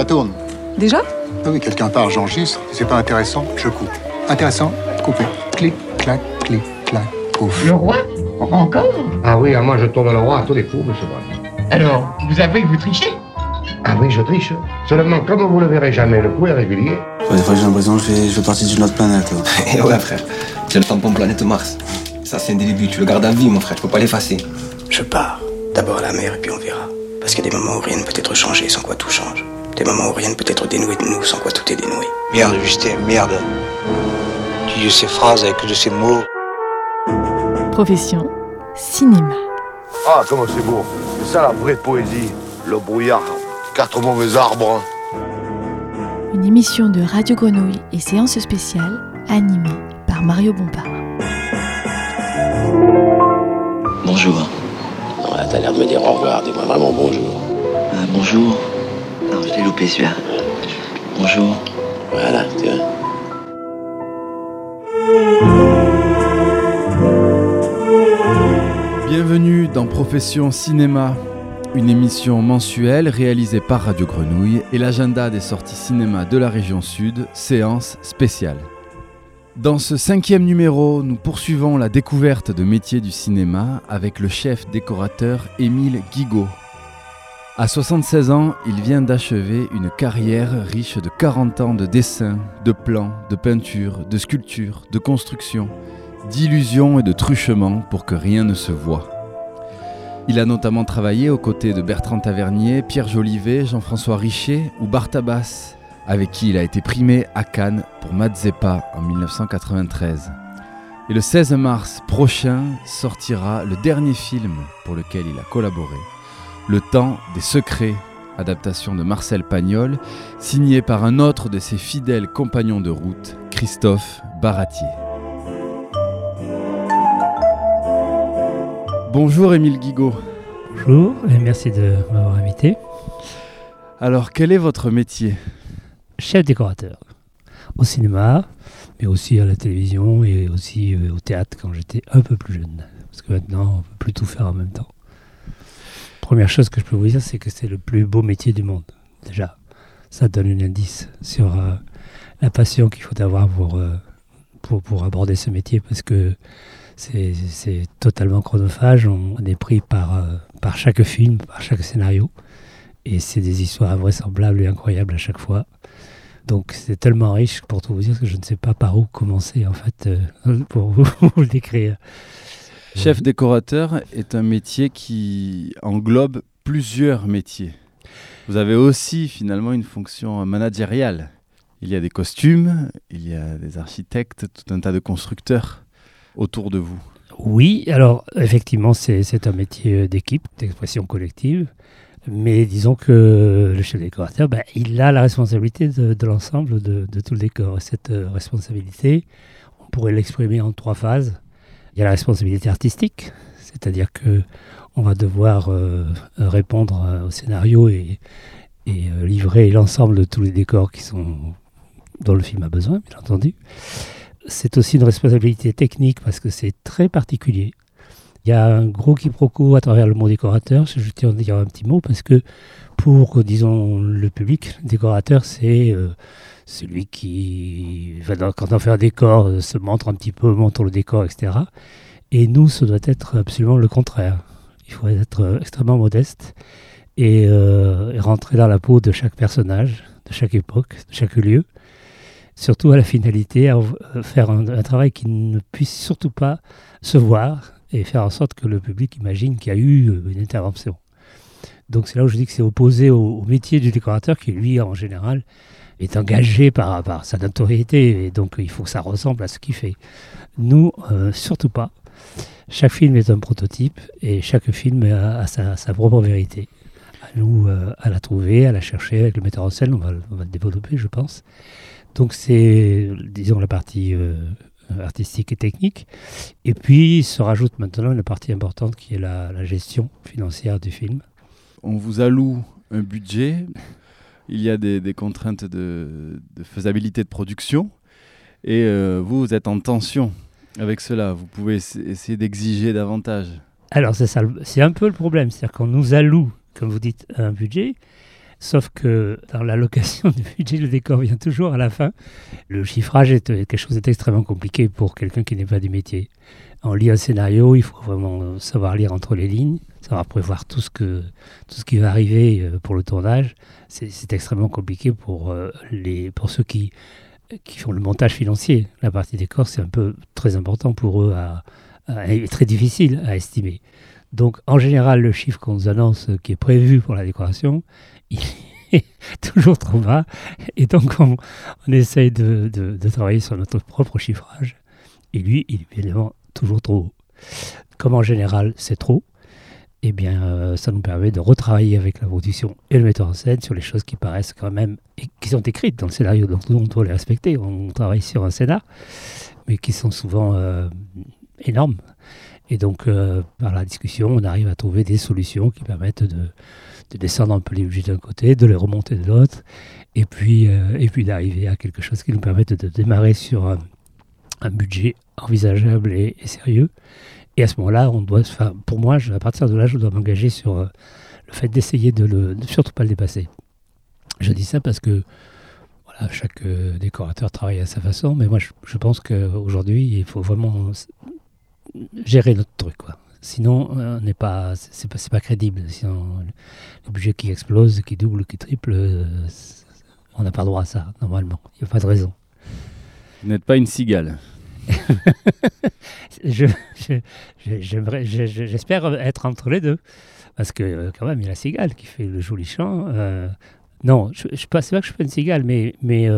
ça tourne. Déjà Ah oui, quelqu'un part, j'enregistre. Si c'est pas intéressant, je coupe. Intéressant, coupé. Clic, clac, clic, clac, pouf. Le roi Encore Ah oui, ah, moi je tourne le roi à tous les coups, monsieur. Alors, vous avouez que vous trichez Ah oui, je triche. Seulement, comme vous le verrez jamais, le coup est régulier. Ouais, des fois j'ai l'impression que je fais, je fais partie d'une autre planète. là. Et ouais, frère, c'est le tampon planète Mars. Ça, c'est un début, tu le gardes à vie, mon frère, tu peux pas l'effacer. Je pars. D'abord à la mer et puis on verra. Parce qu'il y a des moments où rien ne peut être changé sans quoi tout change. Des moments où rien ne peut être dénoué de nous sans quoi tout est dénoué. Merde, Justin, merde. Tu dis ces phrases avec de ces mots. Profession cinéma. Ah, comment c'est beau. C'est ça la vraie poésie. Le brouillard, quatre mauvais arbres. Une émission de Radio Grenouille et séance spéciale animée par Mario Bompard. Bonjour. Non, là, t'as l'air de me dire au revoir. Dis-moi vraiment bonjour. Ah, bonjour. Non, je l'ai loupé celui-là. Bonjour. Voilà, tu vois. Bienvenue dans Profession Cinéma, une émission mensuelle réalisée par Radio Grenouille et l'agenda des sorties cinéma de la région sud, séance spéciale. Dans ce cinquième numéro, nous poursuivons la découverte de métiers du cinéma avec le chef décorateur Émile Guigaud. À 76 ans, il vient d'achever une carrière riche de 40 ans de dessins, de plans, de peintures, de sculptures, de constructions, d'illusions et de truchements pour que rien ne se voie. Il a notamment travaillé aux côtés de Bertrand Tavernier, Pierre Jolivet, Jean-François Richer ou Bartabas, avec qui il a été primé à Cannes pour Mazeppa en 1993. Et le 16 mars prochain sortira le dernier film pour lequel il a collaboré, Le Temps des Secrets, adaptation de Marcel Pagnol, signé par un autre de ses fidèles compagnons de route, Christophe Baratier. Bonjour Émile Guigaud. Bonjour et merci de m'avoir invité. Alors, quel est votre métier? Chef décorateur au cinéma, mais aussi à la télévision et aussi euh, au théâtre quand j'étais un peu plus jeune. Parce que maintenant, on ne peut plus tout faire en même temps. Première chose que je peux vous dire, c'est que c'est le plus beau métier du monde. Déjà, ça donne un indice sur euh, la passion qu'il faut avoir pour, euh, pour, pour aborder ce métier parce que c'est totalement chronophage. On est pris par, euh, par chaque film, par chaque scénario. Et c'est des histoires invraisemblables et incroyables à chaque fois. Donc c'est tellement riche pour tout vous dire que je ne sais pas par où commencer en fait pour vous, vous le décrire. Chef décorateur est un métier qui englobe plusieurs métiers. Vous avez aussi finalement une fonction managériale. Il y a des costumes, il y a des architectes, tout un tas de constructeurs autour de vous. Oui, alors effectivement c'est un métier d'équipe, d'expression collective. Mais disons que le chef décorateur, ben, il a la responsabilité de, de l'ensemble de, de tout le décor. Et cette euh, responsabilité, on pourrait l'exprimer en trois phases. Il y a la responsabilité artistique, c'est-à-dire que on va devoir euh, répondre euh, au scénario et, euh, livrer l'ensemble de tous les décors qui sont dont le film a besoin, bien entendu. C'est aussi une responsabilité technique parce que c'est très particulier. Il y a un gros quiproquo à travers le mot décorateur. Je tiens à dire un petit mot parce que pour, disons, le public, décorateur, c'est euh, celui qui, quand on fait un décor, euh, se montre un petit peu, montre le décor, etc. Et nous, ça doit être absolument le contraire. Il faut être extrêmement modeste et, euh, et rentrer dans la peau de chaque personnage, de chaque époque, de chaque lieu. Surtout à la finalité, à faire un travail qui ne puisse surtout pas se voir et faire en sorte que le public imagine qu'il y a eu euh, une intervention. Donc c'est là où je dis que c'est opposé au, métier du décorateur qui, lui, en général, est engagé par, par sa notoriété et donc il faut que ça ressemble à ce qu'il fait. Nous, euh, surtout pas. Chaque film est un prototype et chaque film a, sa, propre vérité. À nous euh, à la trouver, à la chercher avec le metteur en scène, on va, le- développer, je pense. Donc c'est, disons, la partie euh, artistique et technique. Et puis se rajoute maintenant une partie importante qui est la, la gestion financière du film. On vous alloue un budget, il y a des, des contraintes de, de faisabilité de production, et euh, vous, vous êtes en tension avec cela. Vous pouvez essa- essayer d'exiger davantage. Alors c'est ça, c'est un peu le problème, c'est-à-dire qu'on nous alloue, comme vous dites, un budget, Sauf que dans l'allocation du budget, le décor vient toujours à la fin. Le chiffrage est quelque chose d'extrêmement compliqué pour quelqu'un qui n'est pas du métier. On lit un scénario, il faut vraiment savoir lire entre les lignes, savoir prévoir tout ce, qui va arriver euh, pour le tournage. C'est extrêmement compliqué pour, euh, ceux qui, font le montage financier. La partie décor, c'est un peu très important pour eux très difficile à estimer. Donc, en général, le chiffre qu'on nous annonce euh, qui est prévu pour la décoration, il est toujours trop bas. Et donc, on, essaye de, travailler sur notre propre chiffrage. Et lui, il est évidemment toujours trop haut. Comme en général, c'est trop, eh bien, euh, ça nous permet de retravailler avec la production et le metteur en scène sur les choses qui paraissent quand même, et qui sont écrites dans le scénario, donc nous, on doit les respecter. On travaille sur un scénar, mais qui sont souvent euh, énormes. Et donc, euh, par la discussion, on arrive à trouver des solutions qui permettent de, descendre un peu les budgets d'un côté, de les remonter de l'autre, et puis, euh, puis d'arriver à quelque chose qui nous permette de démarrer sur un, budget envisageable et, sérieux. Et à ce moment-là, on doit, pour moi, à partir de là, je dois m'engager sur euh, le fait d'essayer de, le, surtout pas le dépasser. Je dis ça parce que chaque décorateur travaille à sa façon, mais moi, je pense qu'aujourd'hui, il faut vraiment gérer notre truc, quoi. Sinon, on n'est pas, c'est pas, pas crédible. Sinon, le budget qui explose, qui double, qui triple, euh, on n'a pas droit à ça, normalement. Il n'y a pas de raison. Vous n'êtes pas une cigale. J'espère être entre les deux. Parce que, euh, quand même, il y a la cigale qui fait le joli chant. Euh, non, je, je, pas, c'est pas que je fais une cigale, mais, mais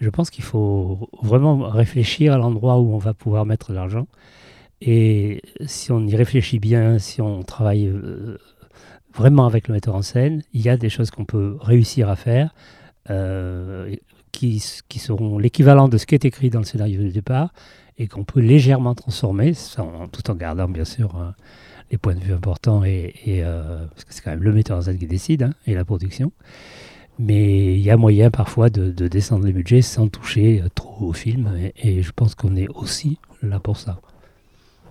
je pense qu'il faut vraiment réfléchir à l'endroit où on va pouvoir mettre l'argent. Et si on y réfléchit bien, si on travaille euh, vraiment avec le metteur en scène, il y a des choses qu'on peut réussir à faire euh, qui, qui, seront l'équivalent de ce qui est écrit dans le scénario du départ et qu'on peut légèrement transformer, tout en gardant bien sûr euh, les points de vue importants, et, parce que c'est quand même le metteur en scène qui décide hein, et la production. Mais il y a moyen parfois de, descendre les budgets sans toucher trop au film, et je pense qu'on est aussi là pour ça.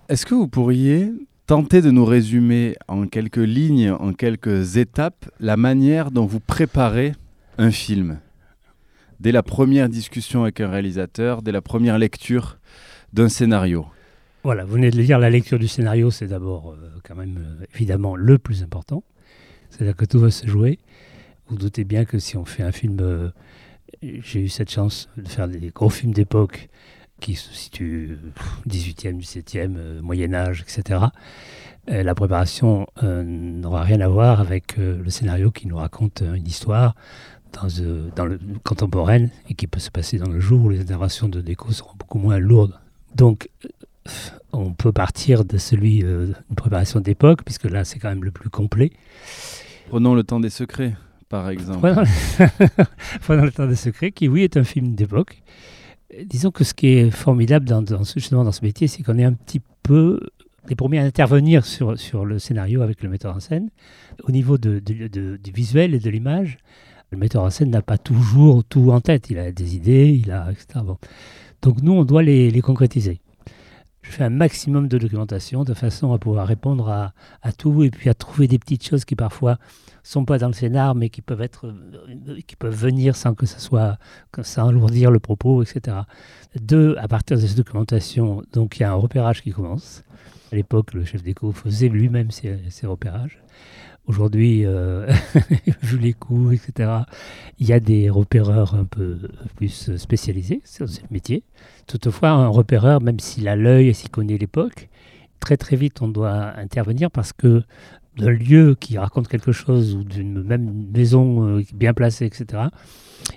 Est-ce que vous pourriez tenter de nous résumer en quelques lignes, en quelques étapes, la manière dont vous préparez un film? Dès la première discussion avec un réalisateur, dès la première lecture d'un scénario Voilà, vous venez de le dire, la lecture du scénario, c'est d'abord euh, quand même euh, évidemment le plus important. C'est-à-dire que tout va se jouer. Vous doutez bien que si on fait un film, euh, j'ai eu cette chance de faire des gros films d'époque qui se situe 18e, 17e, Moyen Âge, etc. Euh, la préparation euh, n'aura rien à voir avec euh, le scénario qui nous raconte une histoire dans, dans le contemporaine et qui peut se passer dans le jour où les interventions de déco seront beaucoup moins lourdes. Donc, on peut partir de celui d'une préparation d'époque, puisque là, c'est quand même le plus complet. Prenons le temps des secrets, par exemple. Prenons le temps des secrets, qui, oui, est un film d'époque disons que ce qui est formidable dans, justement dans ce métier, c'est qu'on est un petit peu les premiers à intervenir sur, sur le scénario avec le metteur en scène. Au niveau de, du visuel et de l'image, le metteur en scène n'a pas toujours tout en tête. Il a des idées, il a, etc. Donc nous, on doit les, les, concrétiser. Je fais un maximum de documentation de façon à pouvoir répondre à, tout et puis à trouver des petites choses qui parfois sont pas dans le scénar, mais qui peuvent être, euh, qui peuvent venir sans que ça soit, sans alourdir le propos, etc. Deux, à partir de cette documentation, donc il y a un repérage qui commence. À l'époque, le chef d'éco faisait lui-même ses, repérages. Aujourd'hui, euh, vu les coûts, etc., il y a des repéreurs un peu plus spécialisés sur ce métier. Toutefois, un repéreur, même s'il a l'œil et s'il connaît l'époque, très très vite on doit intervenir parce que d'un lieu qui raconte quelque chose ou d'une même maison euh, bien placée, etc.,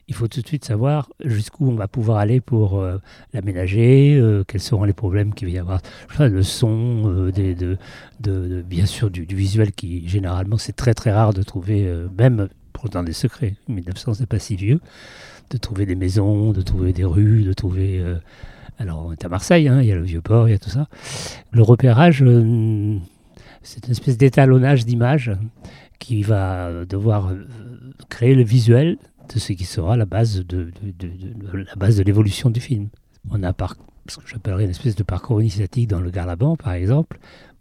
il faut tout de suite savoir jusqu'où on va pouvoir aller pour euh, l'aménager, euh, quels seront les problèmes qu'il va y avoir, le son, des, de, de, bien sûr du, visuel qui généralement c'est très très rare de trouver, même dans des secrets, 1900 c'est pas si vieux, de trouver des maisons, de trouver des rues, de trouver... alors on est à Marseille, hein, il y a le vieux port, il y a tout ça. Le repérage c'est une espèce d'étalonnage d'images qui va devoir euh, créer le visuel de ce qui sera la base de, la base de l'évolution du film. On a par, ce que j'appellerais une espèce de parcours initiatique dans le Garlaban, par exemple,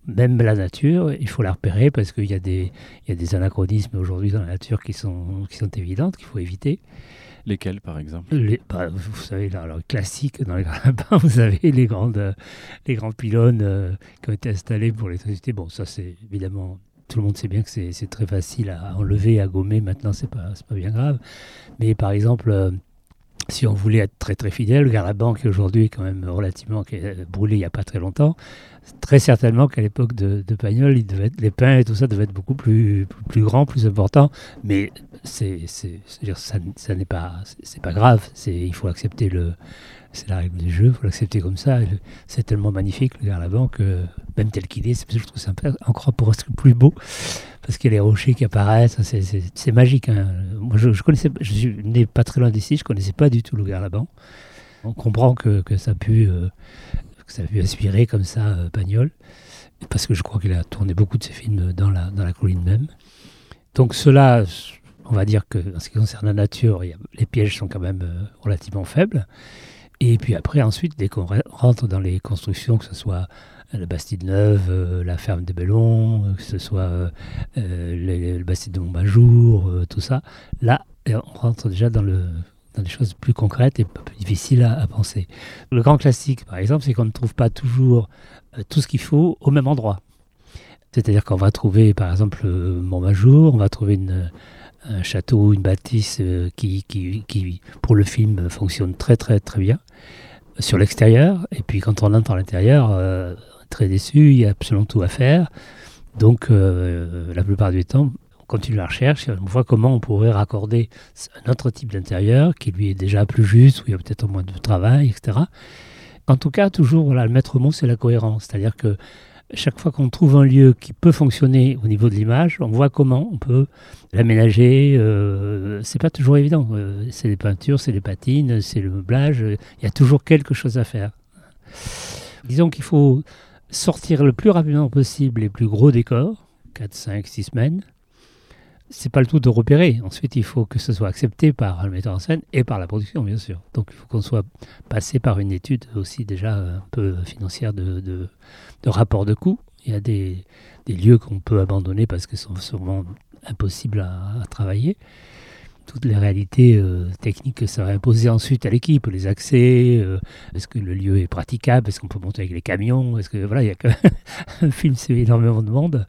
même la nature, il faut la repérer parce qu'il y, a des- il y a des anachronismes aujourd'hui dans la nature qui sont, qui sont évidentes, qu'il faut éviter. Lesquels, par exemple? Les- bah, vous savez, alors, classique dans les grappins, vous avez les, grandes, euh, les grands pylônes euh, qui ont été installés pour l'électricité. Bon, ça, c'est évidemment, tout le monde sait bien que c'est très facile à enlever, à gommer. Maintenant, c'est pas, pas bien grave. Mais par exemple, euh, si on voulait être très très fidèle, le Garaban, qui aujourd'hui est quand même relativement qui est brûlé il n'y a pas très longtemps, très certainement qu'à l'époque de, de Pagnol, il devait les pins et tout ça devaient être beaucoup plus, plus, plus grands, plus importants. Mais c'est, ça, ça n'est pas, c'est, pas grave. C'est, il faut accepter le, c'est la règle du jeu, il faut l'accepter comme ça. C'est tellement magnifique le Garaban que même tel qu'il est, c'est, je trouve ça encore pour être plus beau parce qu'il y a les rochers qui apparaissent, c'est, magique. hein. Moi, je, je connaissais, je suis né pas très loin d'ici, je connaissais pas du tout le Garaban. On comprend que, que ça a pu, euh, que ça a pu inspirer comme ça euh, Pagnol, parce que je crois qu'il a tourné beaucoup de ses films dans la, dans la colline même. Donc cela, on va dire que en ce qui concerne la nature, les pièges sont quand même euh, relativement faibles. Et puis après, ensuite, dès qu'on re- rentre dans les constructions, que ce soit la Bastide Neuve, euh, la ferme de Bellon, euh, que ce soit euh, euh, le, Bastide de Montbajour, euh, tout ça, là, euh, on rentre déjà dans, des choses plus concrètes et plus difficiles à, penser. Le grand classique, par exemple, c'est qu'on ne trouve pas toujours euh, tout ce qu'il faut au même endroit. C'est-à-dire qu'on va trouver, par exemple, euh, Montmajour, on va trouver une, un château, une bâtisse euh, qui, qui, qui, pour le film, fonctionne très très très bien sur l'extérieur. Et puis quand on entre à l'intérieur, euh, très déçu, il y a absolument tout à faire. Donc euh, la plupart du temps, on continue la recherche, et on voit comment on pourrait raccorder un autre type d'intérieur qui lui est déjà plus juste, où il y a peut-être moins de travail, etc. En tout cas, toujours, voilà, le maître mot, c'est la cohérence. C'est-à-dire que chaque fois qu'on trouve un lieu qui peut fonctionner au niveau de l'image, on voit comment on peut l'aménager. Euh, c'est pas toujours évident. Euh, c'est les peintures, c'est les patines, c'est le meublage. Il y a toujours quelque chose à faire. Disons qu'il faut sortir le plus rapidement possible les plus gros décors, 4, 5, 6 semaines. C'est pas le tout de repérer. Ensuite, il faut que ce soit accepté par le metteur en scène et par la production, bien sûr. Donc, il faut qu'on soit passé par une étude aussi déjà un peu financière de, de, rapport de coût. Il y a des, des lieux qu'on peut abandonner parce qu'ils sont souvent impossibles à, travailler. Toutes les réalités euh, techniques que ça va imposer ensuite à l'équipe, les accès, euh, est-ce que le lieu est praticable, est-ce qu'on peut monter avec les camions, est-ce que voilà, il y a quand un film, c'est énormément de monde.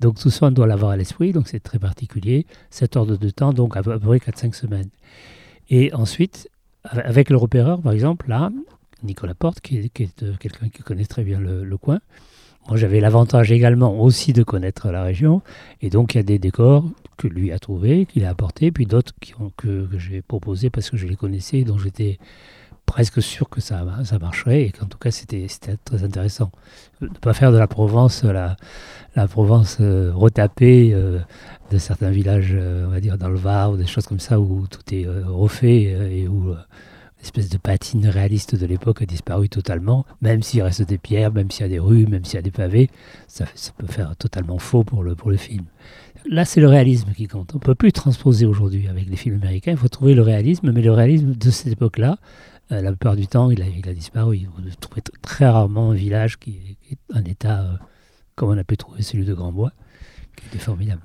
Donc tout ça, on doit l'avoir à l'esprit, donc c'est très particulier. 7 heures de temps, donc à peu près 4-5 semaines. Et ensuite, avec le repéreur, par exemple, là, Nicolas Porte, qui est, euh, quelqu'un qui connaît très bien le, coin, moi, j'avais l'avantage également aussi de connaître la région. Et donc, il y a des décors que lui a trouvés, qu'il a apportés, puis d'autres que, que j'ai proposés parce que je les connaissais, dont j'étais presque sûr que ça, ça marcherait et qu'en tout cas, c'était très intéressant. Ne pas faire de la Provence la, la Provence euh, retapée euh, de certains villages, euh, on va dire, dans le Var ou des choses comme ça, où tout est refait et où l'espèce de patine réaliste de l'époque a disparu totalement, même s'il reste des pierres, même s'il y a des rues, même s'il y a des pavés, ça, ça, peut faire totalement faux pour le, pour le film. Là, c'est le réalisme qui compte. On ne peut plus transposer aujourd'hui avec les films américains, il faut trouver le réalisme, mais le réalisme de cette époque-là, euh, la plupart du temps, il a, il a disparu. Vous trouvez très rarement un village qui est, en état euh, comme on a pu trouver celui de Grandbois, qui était formidable.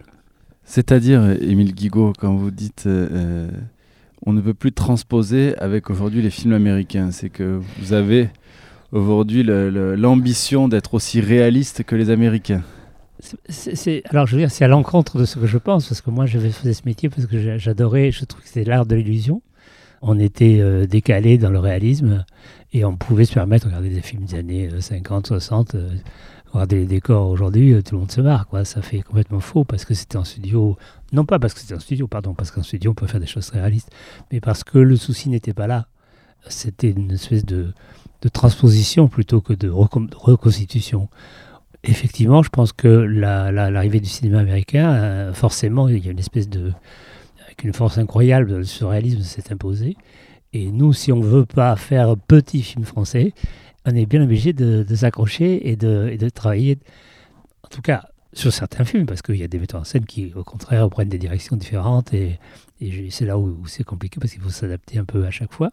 C'est-à-dire, Émile Guigaud, quand vous dites euh, on ne peut plus transposer avec aujourd'hui les films américains. C'est que vous avez aujourd'hui l'ambition d'être aussi réaliste que les Américains. C'est, alors, je veux dire, c'est à l'encontre de ce que je pense, parce que moi, je faisais ce métier parce que j'adorais, je trouve que c'était l'art de l'illusion. On était euh, décalé dans le réalisme et on pouvait se permettre de regarder des films des années 50, 60. Euh, regarder les décors aujourd'hui, euh, tout le monde se marre, quoi. Ça fait complètement faux parce que c'était en studio. Non pas parce que c'était en studio, pardon, parce qu'en studio on peut faire des choses réalistes, mais parce que le souci n'était pas là. C'était une espèce de, transposition plutôt que de, recon de, reconstitution. Effectivement, je pense que l'arrivée la, la, du cinéma américain, euh, forcément, il y a une espèce de. Avec une force incroyable, le surréalisme s'est imposé. Et nous, si on ne veut pas faire petit film français, on est bien obligé de, s'accrocher et de, travailler, en tout cas sur certains films, parce qu'il y a des metteurs en scène qui, au contraire, prennent des directions différentes, et, c'est là où, c'est compliqué, parce qu'il faut s'adapter un peu à chaque fois.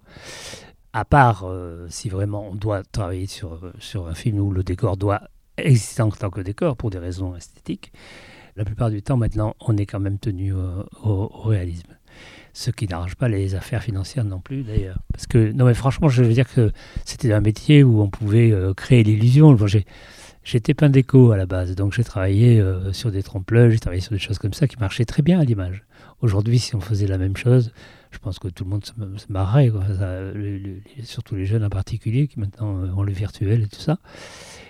À part euh, si vraiment on doit travailler sur, sur un film où le décor doit existent en tant que décor pour des raisons esthétiques. La plupart du temps, maintenant, on est quand même tenu au, réalisme. Ce qui n'arrange pas les affaires financières non plus, d'ailleurs. Parce que, non, mais franchement, je veux dire que c'était un métier où on pouvait euh, créer l'illusion. J'étais peint déco à la base, donc j'ai travaillé euh, sur des trompe-l'œil, j'ai travaillé sur des choses comme ça qui marchaient très bien à l'image. Aujourd'hui, si on faisait la même chose, je pense que tout le monde se, se le- surtout les jeunes en particulier qui maintenant euh, ont le virtuel et tout ça.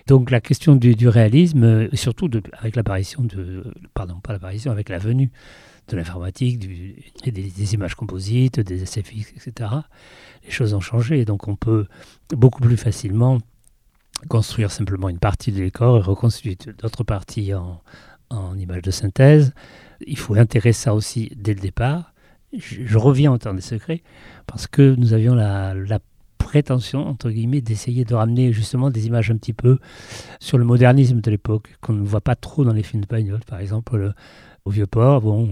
Donc la question du, réalisme, euh, surtout avec l'apparition de, pardon, pas l'apparition, avec la venue de l'informatique, des, des images composites, des SFX, etc. Les choses ont changé, donc on peut beaucoup plus facilement construire simplement une partie du décor et reconstituer d'autres parties en, en images de synthèse. Il faut intégrer ça aussi dès le départ. Je, reviens au temps des secrets parce que nous avions la, la prétention, entre guillemets, d'essayer de ramener justement des images un petit peu sur le modernisme de l'époque, qu'on ne voit pas trop dans les films de Pagnol. Par exemple, le- au Vieux-Port, bon,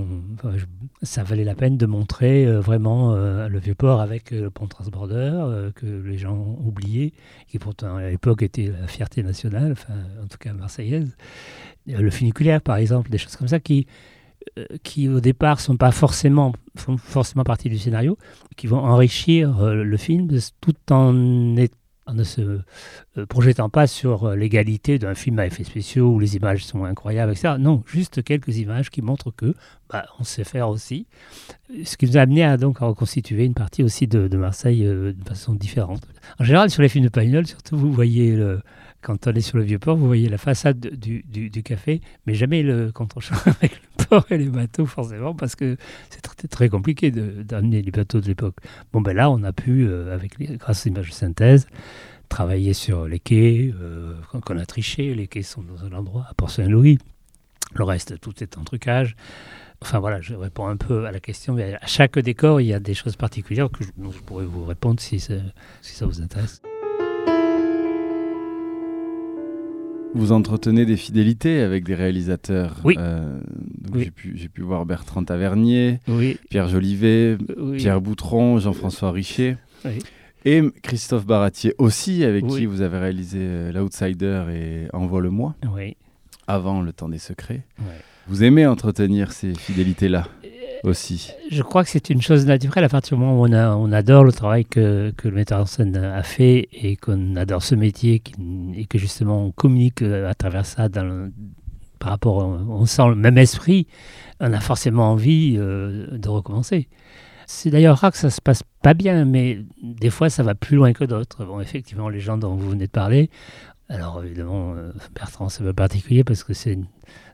ça valait la peine de montrer euh, vraiment euh, le Vieux-Port avec euh, le pont transborder que les gens oublié, qui pourtant à l'époque était la fierté nationale, enfin, en tout cas marseillaise. Le funiculaire, par exemple, des choses comme ça qui, qui au départ sont pas forcément font forcément partie du scénario, qui vont enrichir le film tout en, est- en ne se euh, projetant pas sur euh, l'égalité d'un film à effets spéciaux où les images sont incroyables, etc. Non, juste quelques images qui montrent que bah, on sait faire aussi. Ce qui nous a amené à donc reconstituer une partie aussi de, de Marseille euh, de façon différente. En général, sur les films de Pagnol, surtout, vous voyez le, quand on est sur le vieux port, vous voyez la façade du, café, mais jamais le contre-champ avec le port et les bateaux, forcément, parce que c'est très, très compliqué d'amener les bateaux de l'époque. Bon, ben là, on a pu, euh, avec grâce aux images de synthèse, travailler sur les quais, euh, qu'on qu'on a triché. Les quais sont dans un endroit à Port-Saint-Louis. Le reste, tout est en trucage. Enfin voilà, je réponds un peu à la question, mais à chaque décor, il y a des choses particulières que je, dont je pourrais vous répondre si ça vous intéresse. Vous entretenez des fidélités avec des réalisateurs. Oui. Euh, Oui. J'ai pu, voir Bertrand Tavernier, Oui. Pierre Jolivet, Oui. Pierre Boutron, Jean-François Richer. Et Christophe Baratier aussi, avec qui vous avez réalisé euh, L'Outsider et Envoie-le-moi, Oui. avant Le Temps des Secrets. Vous aimez entretenir ces fidélités-là? Je crois que c'est une chose naturelle à partir du moment où on, adore le travail que, que le metteur en scène a fait et qu'on adore ce métier et que justement on communique euh, à travers ça par rapport, on sent le même esprit, on a forcément envie euh, de recommencer. C'est d'ailleurs rare que ça se passe pas bien, mais des fois ça va plus loin que d'autres. Effectivement, les gens dont vous venez de parler, alors évidemment, euh, Bertrand, c'est pas particulier parce que c'est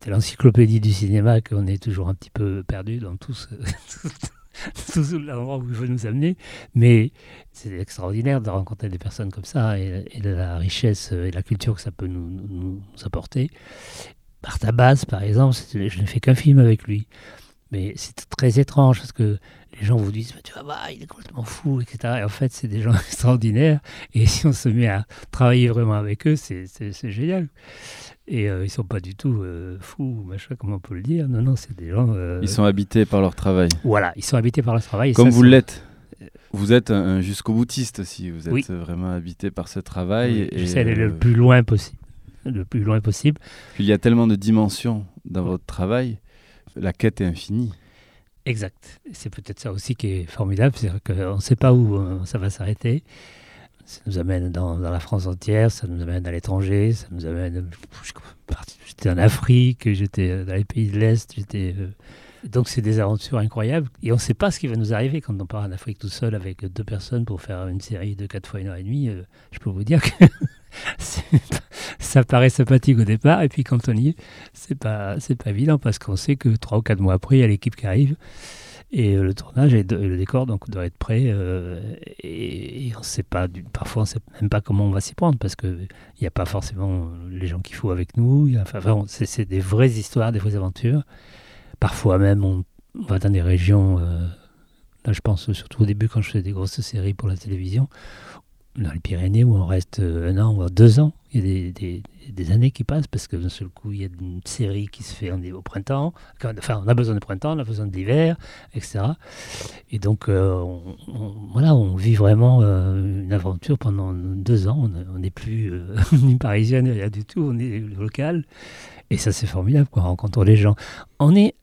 l'encyclopédie du cinéma qu'on est toujours un petit peu perdu dans tout ce, tout l'endroit où il veut nous amener. Mais c'est extraordinaire de rencontrer des personnes comme ça et, de la richesse et la culture que ça peut nous, nous- nous apporter. Bartabas, par exemple, je n'ai fait qu'un film avec lui. Mais c'est très étrange parce que les gens vous disent, Mais tu vas voir, il est complètement fou, etc. Et en fait, c'est des gens extraordinaires. Et si on se met à travailler vraiment avec eux, c'est génial. Et euh, ils sont pas du tout euh, fous, machin, comment on peut le dire. Non, non, c'est des gens. euh, Ils sont habités par leur travail. Voilà, ils sont habités par leur travail. et Comme ça, vous l'êtes. Vous êtes un, jusqu'au boutiste aussi. Vous êtes Oui. vraiment habité par ce travail. Oui, J'essaie d'aller euh, le plus loin possible. Le plus loin possible. Il y a tellement de dimensions dans votre travail. La quête est infinie. Exact. C'est peut-être ça aussi qui est formidable, c'est qu'on ne sait pas où euh, ça va s'arrêter. Ça nous amène dans, dans la France entière, ça nous amène à l'étranger, ça nous amène. J'étais en Afrique, j'étais dans les pays de l'Est, j'étais. euh, Donc c'est des aventures incroyables et on ne sait pas ce qui va nous arriver quand on part en Afrique tout seul avec deux personnes pour faire une série de 4 fois une heure et demie. euh, je peux vous dire que ça paraît sympathique au départ et puis quand on y est, c'est pas c'est pas évident parce qu'on sait que trois ou quatre mois après, il y a l'équipe qui arrive et euh, le tournage et, le décor donc doit être prêt euh, et, et on sait pas parfois on sait même pas comment on va s'y prendre parce que il n'y a pas forcément les gens qu'il faut avec nous. Enfin, c'est des vraies histoires, des vraies aventures. Parfois même on, va dans des régions. euh, là, je pense surtout au début quand je fais des grosses séries pour la télévision dans les Pyrénées où on reste un an ou deux ans. Il y a des, années qui passent parce que d'un seul coup, il y a une série qui se fait au printemps. Enfin, on a besoin de printemps, on a besoin de l'hiver, etc. Et donc, euh, voilà, on vit vraiment euh, une aventure pendant deux ans. On n'est plus euh, ni parisien, ni rien du tout. On est local. Et ça, c'est formidable, quoi, rencontrer les gens. On est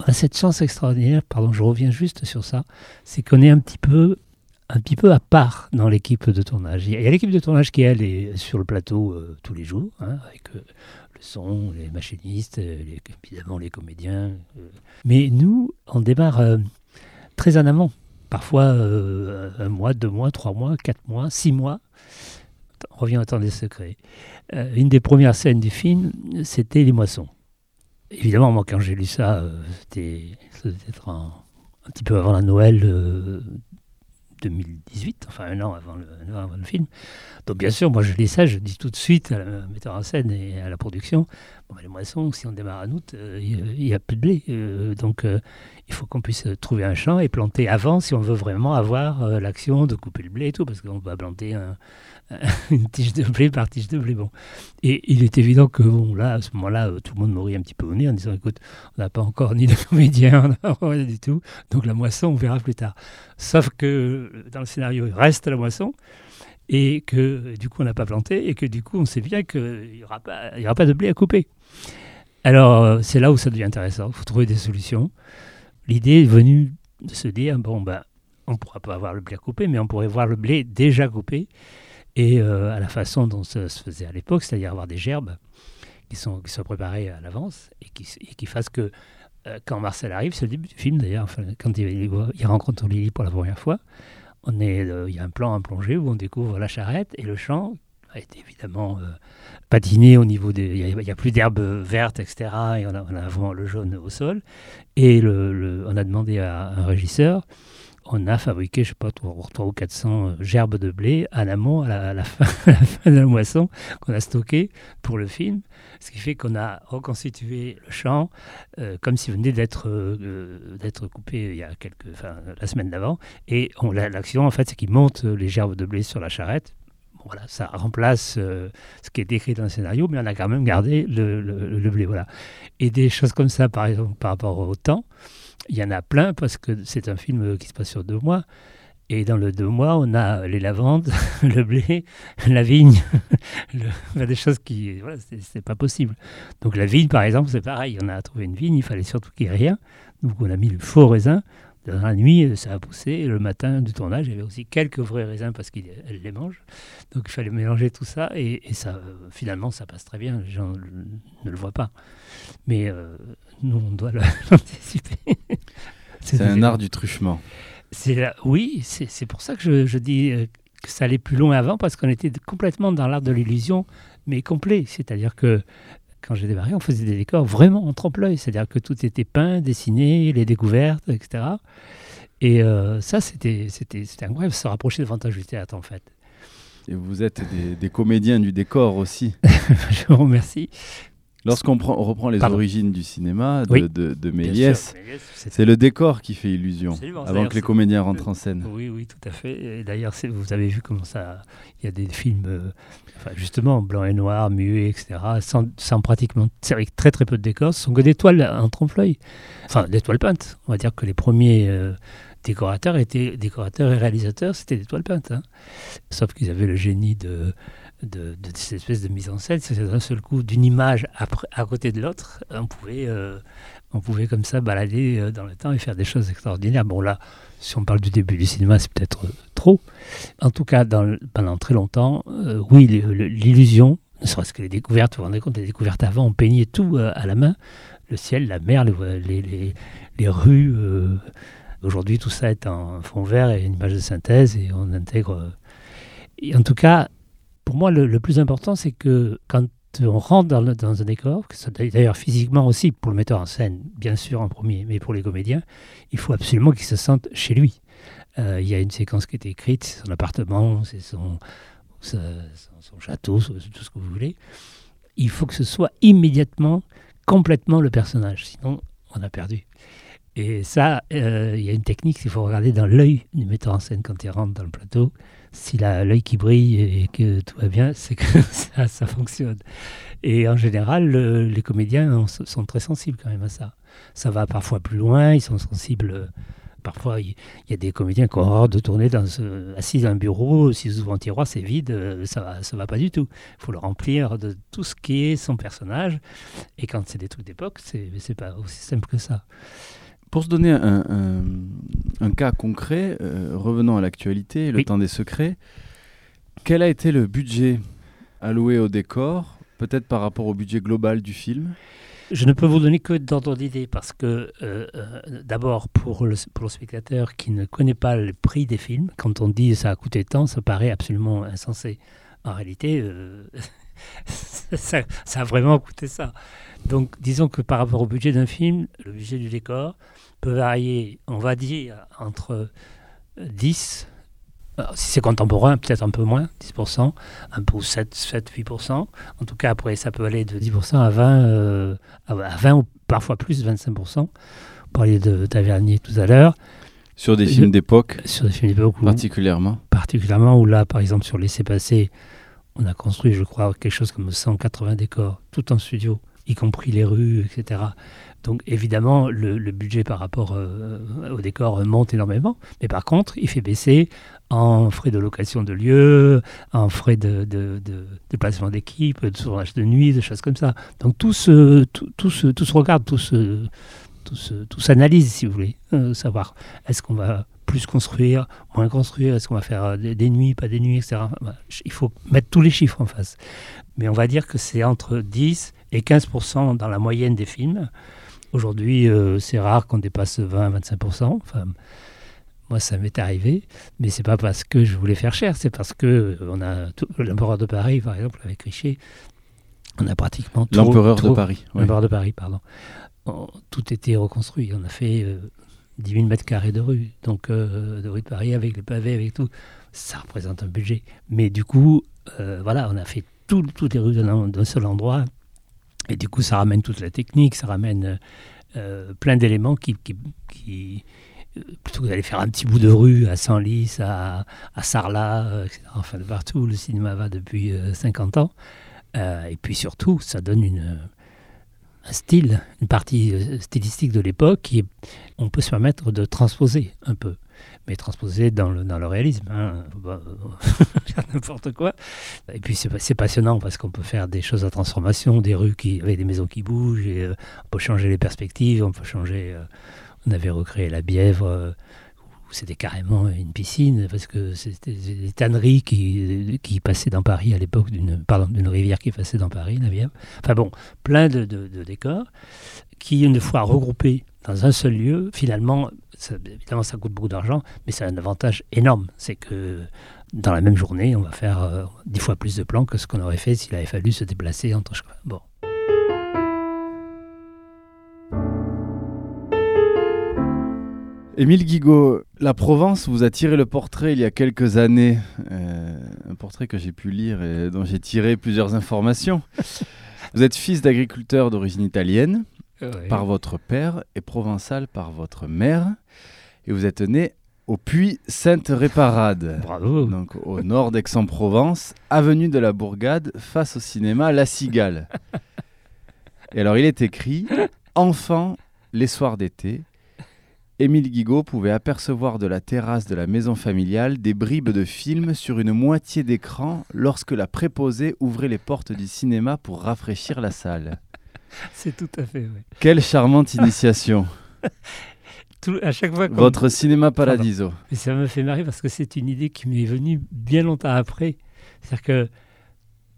on a cette chance extraordinaire, pardon, je reviens juste sur ça, c'est qu'on est un petit peu un petit peu à part dans l'équipe de tournage. Il y a l'équipe de tournage qui, elle, est sur le plateau euh, tous les jours, hein, avec euh, le son, les machinistes, euh, évidemment les comédiens. Mais nous, on démarre très en amont. Parfois un mois, deux mois, trois mois, quatre mois, six mois. On revient à temps des secrets. une des premières scènes du film, c'était les moissons. Évidemment, moi, quand j'ai lu ça, c'était un, petit peu avant la Noël 2018, enfin un an avant le, film. Donc bien sûr, moi je lis ça, je dis tout de suite à la metteur en scène et à la production, ben, les moissons, si on démarre en août, euh, il n'y a plus de blé. Euh, donc euh, il faut qu'on puisse trouver un champ et planter avant si on veut vraiment avoir l'action de couper le blé et tout, parce qu'on va planter un, une tige de blé par tige de blé. Bon. Et il est évident que bon, là, à ce moment-là, euh, tout le monde mourit un petit peu au nez en disant écoute, on n'a pas encore ni de comédien, on n'a rien du tout, donc la moisson, on verra plus tard. Sauf que euh, dans le scénario, il reste la moisson et que du coup, on n'a pas planté et que du coup, on sait bien qu'il n'y aura, pas, aura pas de blé à couper. Alors, euh, c'est là où ça devient intéressant. Il faut trouver des solutions. L'idée est venue de se dire bon, ben, on ne pourra pas avoir le blé à couper, mais on pourrait voir le blé déjà coupé et euh, à la façon dont ça se faisait à l'époque, c'est-à-dire avoir des gerbes qui sont, qui sont préparées à l'avance et qui, et qui fassent que euh, quand Marcel arrive, c'est le début du film d'ailleurs, quand il, il, rencontre Lily pour la première fois, on est, euh, il y a un plan en plongée où on découvre la charrette et le champ a été évidemment patiné au niveau des... Il n'y a, plus d'herbes vertes, etc. Et on a, vraiment le jaune au sol. Et on a demandé à un régisseur on a fabriqué, je sais pas, 300 ou 400 euh, gerbes de blé en amont, à la, fin, de la moisson, qu'on a stocké pour le film. Ce qui fait qu'on a reconstitué le champ euh, comme s'il venait d'être euh, d'être coupé il y a la semaine d'avant. Et l'action, en fait, c'est qu'il monte les gerbes de blé sur la charrette. voilà, ça remplace ce qui est décrit dans le scénario, mais on a quand même gardé le, le blé. Voilà. Et des choses comme ça, par exemple, par rapport au temps. Il y en a plein parce que c'est un film qui se passe sur deux mois. Et dans le deux mois, on a les lavandes, le blé, la vigne, le, des choses qui, c'est pas possible. Donc la vigne, par exemple, c'est pareil. On a trouvé une vigne, il fallait surtout qu'il n'y ait rien. Donc on a mis le faux raisin. Dans la nuit, ça a poussé. Et le matin du tournage, il y avait aussi quelques vrais raisins parce qu'elle les mange. Donc il fallait mélanger tout ça. Et, ça, finalement, ça passe très bien. Les gens ne le voient pas. Mais euh, nous, on doit l'anticiper. C'est un art du truchement. Oui, c'est pour ça que je, dis euh, que ça allait plus loin avant, parce qu'on était complètement dans l'art de l'illusion, mais complet. C'est-à-dire que quand j'ai démarré, on faisait des décors vraiment en trompe-l'œil. C'est-à-dire que tout était peint, dessiné, les découvertes, etc. Et euh, ça, c'était incroyable, se rapprocher davantage du théâtre, en fait. Et vous êtes des, des comédiens du décor aussi. je vous remercie. Lorsqu'on reprend les origines du cinéma de, Méliès, c'est le décor qui fait illusion avant que les comédiens rentrent en scène. Oui, oui, tout à fait. D'ailleurs, vous avez vu comment ça. Il y a des films, euh, justement, blanc et noir, muets, etc., sans, pratiquement. avec très très peu de décors. Ce sont que des toiles en trompe-l'œil. Enfin, des toiles peintes. On va dire que les premiers. Euh, décorateurs étaient décorateurs et réalisateurs, c'était des toiles peintes. Hein. Sauf qu'ils avaient le génie de, de, cette espèce de mise en scène, c'est d'un seul coup d'une image à côté de l'autre, on pouvait, euh, on pouvait comme ça balader euh, dans le temps et faire des choses extraordinaires. Bon là, si on parle du début du cinéma, c'est peut-être euh, trop. En tout cas, pendant très longtemps, oui, l'illusion, ne serait-ce que les découvertes, vous vous rendez compte, les découvertes avant, on peignait tout à la main, le ciel, la mer, les, les, les, rues. Aujourd'hui, tout ça est en fond vert et une image de synthèse et on intègre. Et en tout cas, pour moi, le, plus important, c'est que quand on rentre dans, un décor, d'ailleurs physiquement aussi, pour le metteur en scène, bien sûr en premier, mais pour les comédiens, il faut absolument qu'ils se sentent chez lui. Euh, il y a une séquence qui est écrite, c'est son appartement, c'est son, son, son, château, tout ce que vous voulez. Il faut que ce soit immédiatement, complètement le personnage, sinon on a perdu. Et ça, euh, il y a une technique, il faut regarder dans l'œil du metteur en scène quand il rentre dans le plateau. S'il a l'œil qui brille et que tout va bien, c'est que ça, fonctionne. Et en général, le, les comédiens sont très sensibles quand même à ça. Ça va parfois plus loin, ils sont sensibles parfois, il y, a des comédiens qui ont horreur de tourner assis dans un bureau, s'ils ouvrent un tiroir, c'est vide, euh, ça va, va pas du tout. Il faut le remplir de tout ce qui est son personnage. Et quand c'est des trucs d'époque, c'est pas aussi simple que ça. Pour se donner un, un, cas concret, euh, revenons à l'actualité, le temps des secrets. Quel a été le budget alloué au décor, peut-être par rapport au budget global du film? Je ne peux vous donner que d'ordre d'idée parce que, euh, euh, d'abord, pour le, pour le spectateur qui ne connaît pas le prix des films, quand on dit ça a coûté tant, ça paraît absolument insensé. En réalité, euh, ça, ça, a vraiment coûté ça. Donc, disons que par rapport au budget d'un film, le budget du décor peut varier, on va dire, entre 10 si c'est contemporain, peut-être un peu moins, 10%, un peu 7, 7 8%. En tout cas, après, ça peut aller de 10% à 20, euh, à 20 ou parfois plus, 25%. On parlait de Tavernier tout à l'heure. Sur des films d'époque Sur des films d'époque. Particulièrement Particulièrement, où là, par exemple, sur Laissez passer, on a construit, je crois, quelque chose comme 180 décors, tout en studio, y compris les rues, etc. Donc évidemment, le, budget par rapport euh, au décor monte énormément, mais par contre, il fait baisser en frais de location de lieux, en frais de, de, de, placement d'équipe, de tournage de nuit, des choses comme ça. Donc tout se, tout, tout se, tout se regarde, tout se, tout s'analyse, si vous voulez, euh, savoir est-ce qu'on va plus construire, moins construire, est-ce qu'on va faire des, des, nuits, pas des nuits, etc. il faut mettre tous les chiffres en face. Mais on va dire que c'est entre 10 et 15% dans la moyenne des films. Aujourd'hui, euh, c'est rare qu'on dépasse 20-25%. Enfin, moi, ça m'est arrivé, mais c'est pas parce que je voulais faire cher, c'est parce que euh, on a l'empereur de Paris, par exemple, avec Richer, on a pratiquement l'empereur de Paris, l'empereur de Paris, pardon. tout était reconstruit. On a fait 10 000 mètres carrés de rue, donc euh, de rue de Paris avec les pavés, avec tout. Ça représente un budget. Mais du coup, voilà, on a fait toutes les rues d'un seul endroit et du coup, ça ramène toute la technique, ça ramène euh, plein d'éléments qui, euh, plutôt que d'aller faire un petit bout de rue à Senlis, à, à Sarlat, euh, etc. Enfin, de partout, le cinéma va depuis 50 ans. et puis surtout, ça donne un style, une partie stylistique de l'époque qui on peut se permettre de transposer un peu mais transposé dans le, dans le réalisme. Hein. N'importe quoi. Et puis c'est passionnant parce qu'on peut faire des choses à transformation, des rues qui, avec des maisons qui bougent, euh, on peut changer les perspectives, on peut changer. Euh, on avait recréé la Bièvre. C'était carrément une piscine, parce que c'était des tanneries qui, qui passaient dans Paris à l'époque, d'une rivière qui passait dans Paris, la Bièvre. Enfin bon, plein de, décors qui, une fois regroupés dans un seul lieu, finalement, évidemment, ça coûte beaucoup d'argent, mais c'est un avantage énorme. C'est que dans la même journée, on va faire euh, dix fois plus de plans que ce qu'on aurait fait s'il avait fallu se déplacer entre. Bon. Émile Guigaud, la Provence vous a tiré le portrait il y a quelques années, euh, un portrait que j'ai pu lire et dont j'ai tiré plusieurs informations. vous êtes fils d'agriculteur d'origine italienne, par votre père et provençal par votre mère. Et vous êtes né au Puy Sainte-Réparade. Bravo. Donc au nord d'Aix-en-Provence, avenue de la Bourgade, face au cinéma La Cigale. et alors il est écrit Enfant, les soirs d'été. Émile Guigaud pouvait apercevoir de la terrasse de la maison familiale des bribes de films sur une moitié d'écran lorsque la préposée ouvrait les portes du cinéma pour rafraîchir la salle. C'est tout à fait, oui. Quelle charmante initiation. à chaque fois Votre cinéma paradiso. Mais ça me fait marrer parce que c'est une idée qui m'est venue bien longtemps après. C'est-à-dire que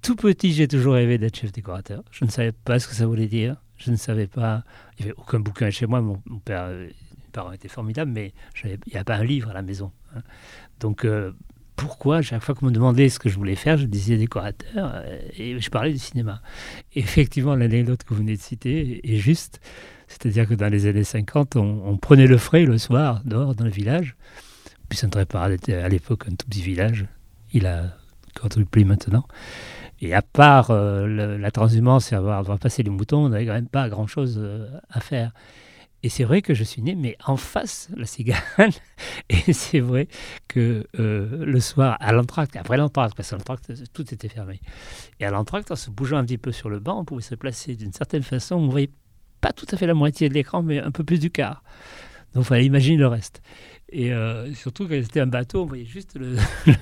tout petit, j'ai toujours rêvé d'être chef décorateur. Je ne savais pas ce que ça voulait dire. Je ne savais pas. Il n'y avait aucun bouquin chez moi. Mon, père, mes parents étaient formidables, mais il n'y avait pas un livre à la maison. Hein. Donc, euh, pourquoi, chaque fois qu'on me demandait ce que je voulais faire, je disais décorateur euh, et je parlais du cinéma. effectivement, l'anecdote que vous venez de citer est juste. C'est-à-dire que dans les années 50, on, prenait le frais le soir, dehors, dans le village. Puis saint réparade était à l'époque un tout petit village. Il a quadruplé maintenant. Et à part euh, la transhumance et avoir, passer les moutons, on n'avait quand même pas grand-chose euh, à faire. Et c'est vrai que je suis né, mais en face, la cigale. Et c'est vrai que euh, le soir, à l'entracte, après l'entracte, parce que l'entracte, tout était fermé. Et à l'entracte, en se bougeant un petit peu sur le banc, on pouvait se placer d'une certaine façon. On voyait pas tout à fait la moitié de l'écran, mais un peu plus du quart. Donc, il fallait imaginer le reste. Et euh, surtout, quand c'était un bateau, on voyait juste le, le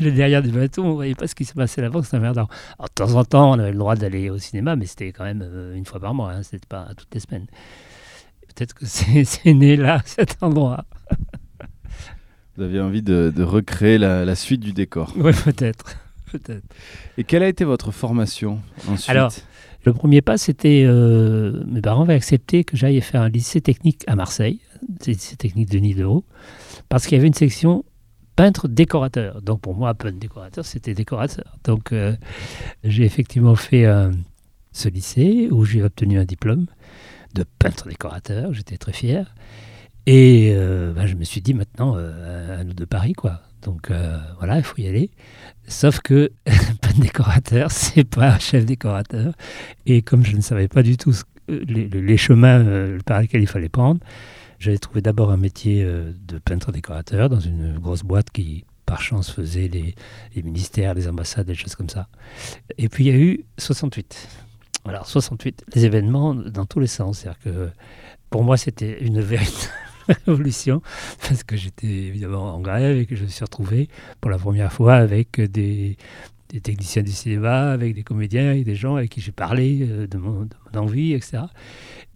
derrière du bateau, on voyait pas ce qui se passait là-bas, c'était merdant. Alors, de temps en temps, on avait le droit d'aller au cinéma, mais c'était quand même euh, une fois par mois, hein, c'était pas toutes les semaines. Peut-être que c'est né là, cet endroit. Vous aviez envie de, de recréer la, la, suite du décor. Oui, peut-être. peut-être. Et quelle a été votre formation ensuite? Alors, le premier pas, c'était euh, mes parents avaient accepté que j'aille faire un lycée technique à Marseille, lycée technique de Nidero, parce qu'il y avait une section peintre décorateur. Donc pour moi, peintre décorateur, c'était décorateur. Donc euh, j'ai effectivement fait euh, ce lycée où j'ai obtenu un diplôme de peintre décorateur. J'étais très fier. Et euh, ben, je me suis dit maintenant, à nous de Paris, quoi. Donc voilà, il faut y aller. Sauf que peintre décorateur, c'est pas chef décorateur. Et comme je ne savais pas du tout les, chemins par lesquels il fallait prendre, j'avais trouvé d'abord un métier de peintre décorateur dans une grosse boîte qui, par chance, faisait les, les, ministères, les ambassades, des choses comme ça. Et puis il y a eu 68. Alors 68, les événements dans tous les sens. C'est-à-dire que pour moi, c'était une véritable révolution parce que j'étais évidemment en grève et que je me suis retrouvé pour la première fois avec des, des techniciens du cinéma, avec des comédiens, avec des gens avec qui j'ai parlé de mon, de mon envie, etc.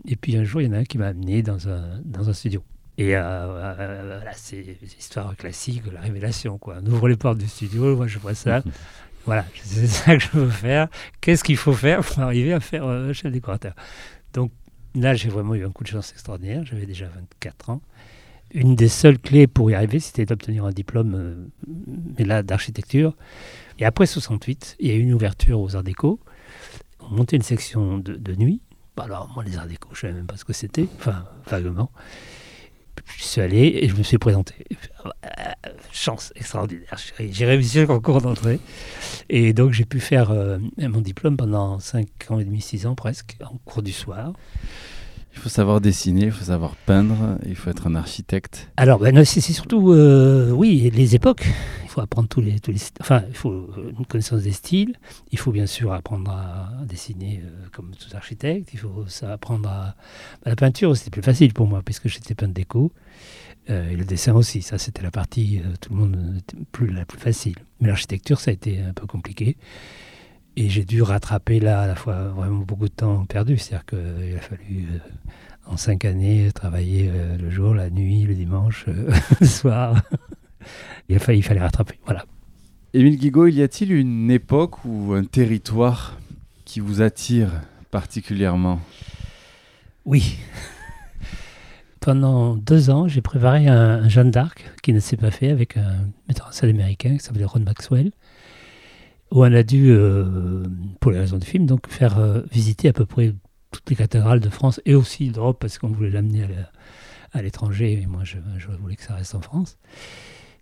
Et puis un jour, il y en a un qui m'a amené dans un, dans un studio. Et euh, euh, voilà, c'est l'histoire classique, la révélation. Quoi. On ouvre les portes du studio, moi je vois ça. voilà, c'est ça que je veux faire. Qu'est-ce qu'il faut faire pour arriver à faire euh, chef décorateur? Donc là, j'ai vraiment eu un coup de chance extraordinaire. J'avais déjà 24 ans. Une des seules clés pour y arriver, c'était d'obtenir un diplôme, euh, mais là, d'architecture. Et après 68, il y a eu une ouverture aux Arts Déco. On montait une section de, nuit alors, moi, les arts déco, je ne savais même pas ce que c'était, enfin, vaguement. Je suis allé et je me suis présenté. Chance extraordinaire. J'ai réussi le concours d'entrée. Et donc, j'ai pu faire euh, mon diplôme pendant 5 ans et demi, 6 ans presque, en cours du soir. Il faut savoir dessiner, il faut savoir peindre, il faut être un architecte. Alors, ben, c'est surtout, euh, oui, les époques. Il faut apprendre tous les, tous Enfin, il faut une connaissance des styles. Il faut bien sûr apprendre à, dessiner euh, comme tout architecte. Il faut apprendre à. La peinture, c'était plus facile pour moi, puisque j'étais peintre déco. Euh, et le dessin aussi, ça c'était la partie, euh, tout le monde, plus, la plus facile. Mais l'architecture, ça a été un peu compliqué. Et j'ai dû rattraper là à la fois vraiment beaucoup de temps perdu. C'est-à-dire qu'il a fallu, euh, en cinq années, travailler euh, le jour, la nuit, le dimanche, euh, le soir. il, a fallu, il fallait rattraper. Voilà. Émile Guigaud, y a-t-il une époque ou un territoire qui vous attire particulièrement? Oui. Pendant deux ans, j'ai préparé un, un Jeanne d'Arc qui ne s'est pas fait avec un metteur en scène américain qui s'appelait Ron Maxwell où on a dû, euh, pour les raisons du film, donc faire euh, visiter à peu près toutes les cathédrales de France et aussi d'Europe parce qu'on voulait l'amener à l'étranger et moi je, voulais que ça reste en France.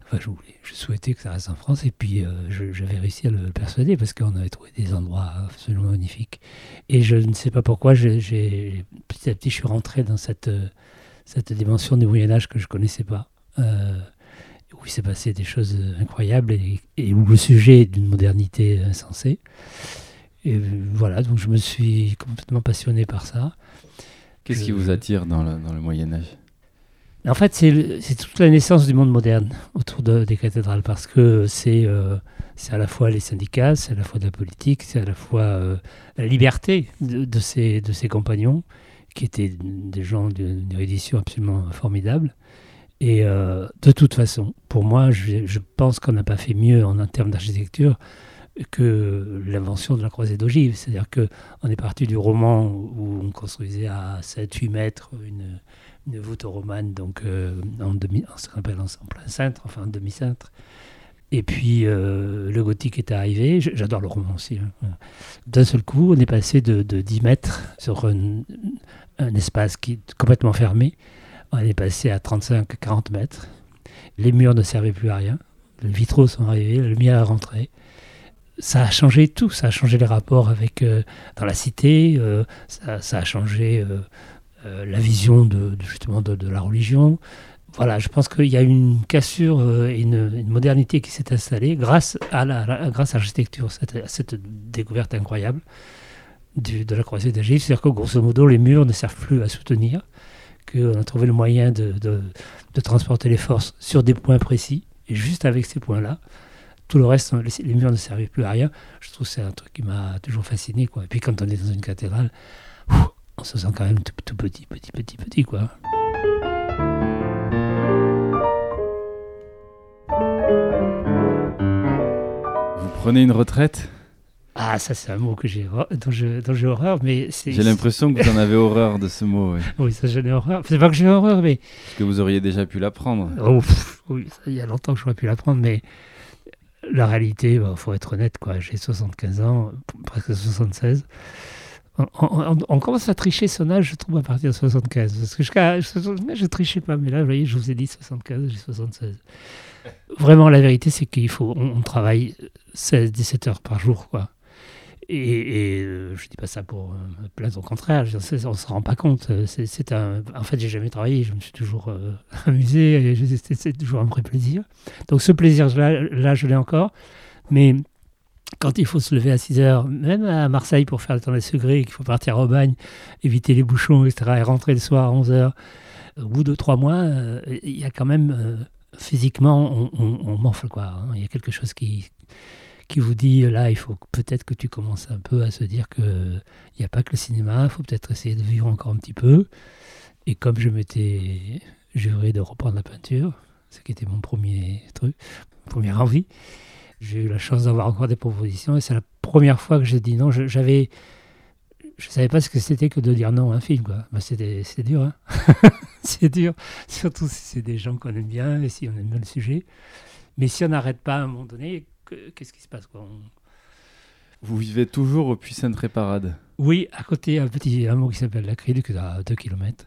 Enfin, je, souhaitais que ça reste en France et puis euh, j'avais réussi à le persuader parce qu'on avait trouvé des endroits absolument magnifiques. Et je ne sais pas pourquoi, petit à petit, je suis rentré dans cette, dimension du Moyen-Âge que je ne connaissais pas. Où il s'est passé des choses incroyables et, et où le sujet est d'une modernité insensée. Et voilà, donc je me suis complètement passionné par ça. Qu'est-ce je... qui vous attire dans le, dans le Moyen Âge? En fait, c'est toute la naissance du monde moderne autour de, des cathédrales, parce que c'est euh, à la fois les syndicats, c'est à la fois de la politique, c'est à la fois euh, la liberté de, de, ces, de ces compagnons, qui étaient des gens d'une érudition absolument formidable. Et euh, de toute façon, pour moi, je, pense qu'on n'a pas fait mieux en, en termes d'architecture que l'invention de la croisée d'ogive. C'est-à-dire qu'on est parti du roman où on construisait à 7-8 mètres une, voûte romane, donc euh, en, demi, plein cintre, enfin en demi-cintre. Et puis euh, le gothique est arrivé, j'adore le roman aussi. Hein. D'un seul coup, on est passé de, de 10 mètres sur un espace qui est complètement fermé on est passé à 35-40 mètres. Les murs ne servaient plus à rien. Les vitraux sont arrivés, la lumière est rentrée. Ça a changé tout. Ça a changé les rapports avec euh, dans la cité. Euh, ça, a changé euh, la vision de, justement de, la religion. Voilà, je pense qu'il y a une cassure et une, modernité qui s'est installée grâce à l'architecture, cette, à cette découverte incroyable de la croisée Juifs. C'est-à-dire que grosso modo, les murs ne servent plus à soutenir, qu'on a trouvé le moyen de, de- transporter les forces sur des points précis, et juste avec ces points-là, tout le reste, les, murs ne servaient plus à rien. Je trouve que c'est un truc qui m'a toujours fasciné. Quoi. Et puis quand on est dans une cathédrale, on se sent quand même tout, tout petit, petit, petit, petit. Quoi. Vous prenez une retraite? Ah, ça c'est un mot que j'ai, dont, je, j'ai horreur, mais c'est... J'ai l'impression que vous en avez horreur de ce mot, oui. Oui, ça j'en ai horreur. C'est pas que j'ai horreur, mais... Parce que vous auriez déjà pu l'apprendre. Oh, oui, ça, il y a longtemps que j'aurais pu l'apprendre, mais la réalité, il faut être honnête, quoi. J'ai 75 ans, presque 76. On, on- on commence à tricher son âge, je trouve, à partir de 75. Parce que jusqu'à je ne trichais pas, mais là, vous voyez, je vous ai dit 75, j'ai 76. Vraiment, la vérité, c'est qu'il faut, on, on travaille 16-17 heures par jour, quoi. Et, euh, je dis pas ça pour euh, plaindre, au contraire, on se rend pas compte. euh, C'est, un, en fait, j'ai jamais travaillé, je me suis toujours euh, amusé, et c'est, toujours un vrai plaisir. Donc ce plaisir-là, là, je l'ai encore. Mais quand il faut se lever à 6 heures, même à Marseille pour faire le temps des secrets, qu'il faut partir au bagne, éviter les bouchons, etc., et rentrer le soir à 11 heures, au bout de trois mois, il y a quand même, physiquement, on, on, on m'enfle, quoi. hein. Il y a quelque chose qui, qui vous dit, là, il faut peut-être que tu commences un peu à se dire que il n'y a pas que le cinéma, il faut peut-être essayer de vivre encore un petit peu. Et comme je m'étais juré de reprendre la peinture, ce qui était mon premier truc, première envie, j'ai eu la chance d'avoir encore des propositions et c'est la première fois que j'ai dit non. J'avais, je savais pas ce que c'était que de dire non à un film. Bah, c'est dur, hein. c'est dur, surtout si c'est des gens qu'on aime bien et si on aime bien le sujet. Mais si on n'arrête pas à un moment donné, qu'est-ce qui se passe, quoi On- Vous vivez toujours au Puy Sainte-Réparade Oui, à côté, un petit hameau qui s'appelle La est à 2 km,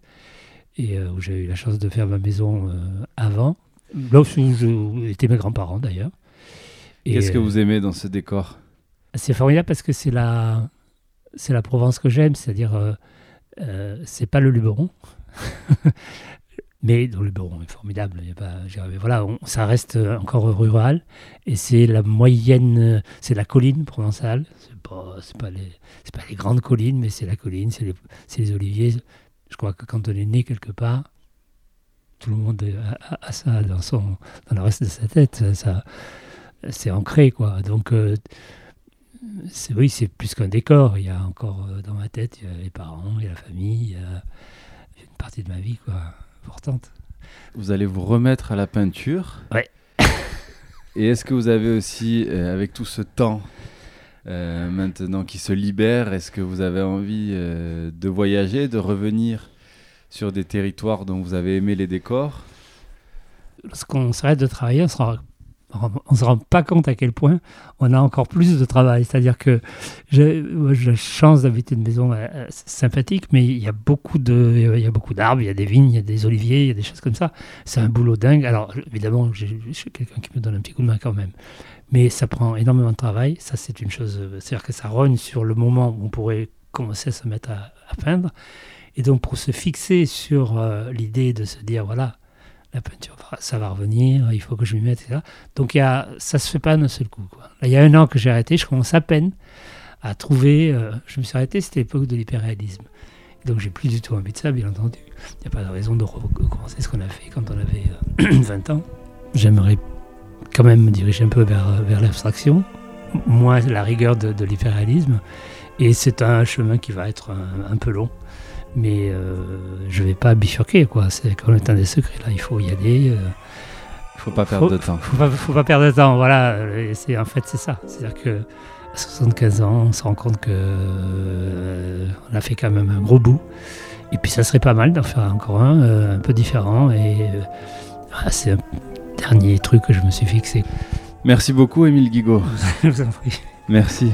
et euh, où j'ai eu la chance de faire ma maison euh, avant. Là où étaient mes grands-parents, d'ailleurs. Qu'est-ce que euh, vous aimez dans ce décor? C'est formidable parce que c'est la, c'est la Provence que j'aime, c'est-à-dire, euh, c'est pas le Luberon. Mais le Luberon est formidable. voilà, ça reste euh, encore rural. Et c'est la moyenne, euh, c'est la colline provençale. C'est pas, pas, les, grandes collines, mais c'est la colline, c'est les, oliviers. Je crois que quand on est né quelque part, tout le monde a, ça dans, dans le reste de sa tête. Ça, c'est ancré, quoi. Donc, euh, oui, c'est plus qu'un décor. Il y a encore euh, dans ma tête, les parents, il y a la famille, il y a une partie de ma vie, quoi, importante. Vous allez vous remettre à la peinture Ouais. Et est-ce que vous avez aussi, euh, avec tout ce temps euh, maintenant qui se libère, est-ce que vous avez envie euh, de voyager, de revenir sur des territoires dont vous avez aimé les décors? Lorsqu'on s'arrête de travailler, on se rend on se rend pas compte à quel point on a encore plus de travail. C'est-à-dire que j'ai la chance d'habiter une maison euh, euh, sympathique, mais il y a beaucoup d'arbres, il y a des vignes, il y a des oliviers, il y a des choses comme ça. C'est un boulot dingue. Alors évidemment, je suis quelqu'un qui me donne un petit coup de main quand même, mais ça prend énormément de travail. Ça, c'est une chose. euh, C'est-à-dire que ça rogne sur le moment où on pourrait commencer à se mettre à, peindre. Et donc pour se fixer sur l'idée de se dire voilà la peinture, va- ça va revenir, il faut que je m'y mette, etc. Donc y a, ça se fait pas d'un seul coup. Il y a un an que j'ai arrêté, je commence à peine à trouver. euh, je me suis arrêté, c'était l'époque de l'hyperréalisme. Donc j'ai plus du tout envie de ça, bien entendu. Il n'y a pas de raison de recommencer ce qu'on a fait quand on avait euh, 20 ans. J'aimerais quand même me diriger un peu vers, euh, l'abstraction, moins la rigueur de, de l'hyperréalisme. Et c'est un chemin qui va être un, un peu long. Mais euh, je vais pas bifurquer, quoi. C'est quand même un des secrets, là. Il faut y aller. euh, Il faut pas perdre faut- de temps. Faut pas, faut pas perdre de temps, voilà. C'est, en fait, c'est ça. C'est-à-dire que à 75 ans, on se rend compte que euh, on a fait quand même un gros bout. Et puis, ça serait pas mal d'en faire encore un, euh, un peu différent. Et euh, ah, c'est un dernier truc que je me suis fixé. Merci beaucoup, Émile Guigaud. Je vous en prie. Merci.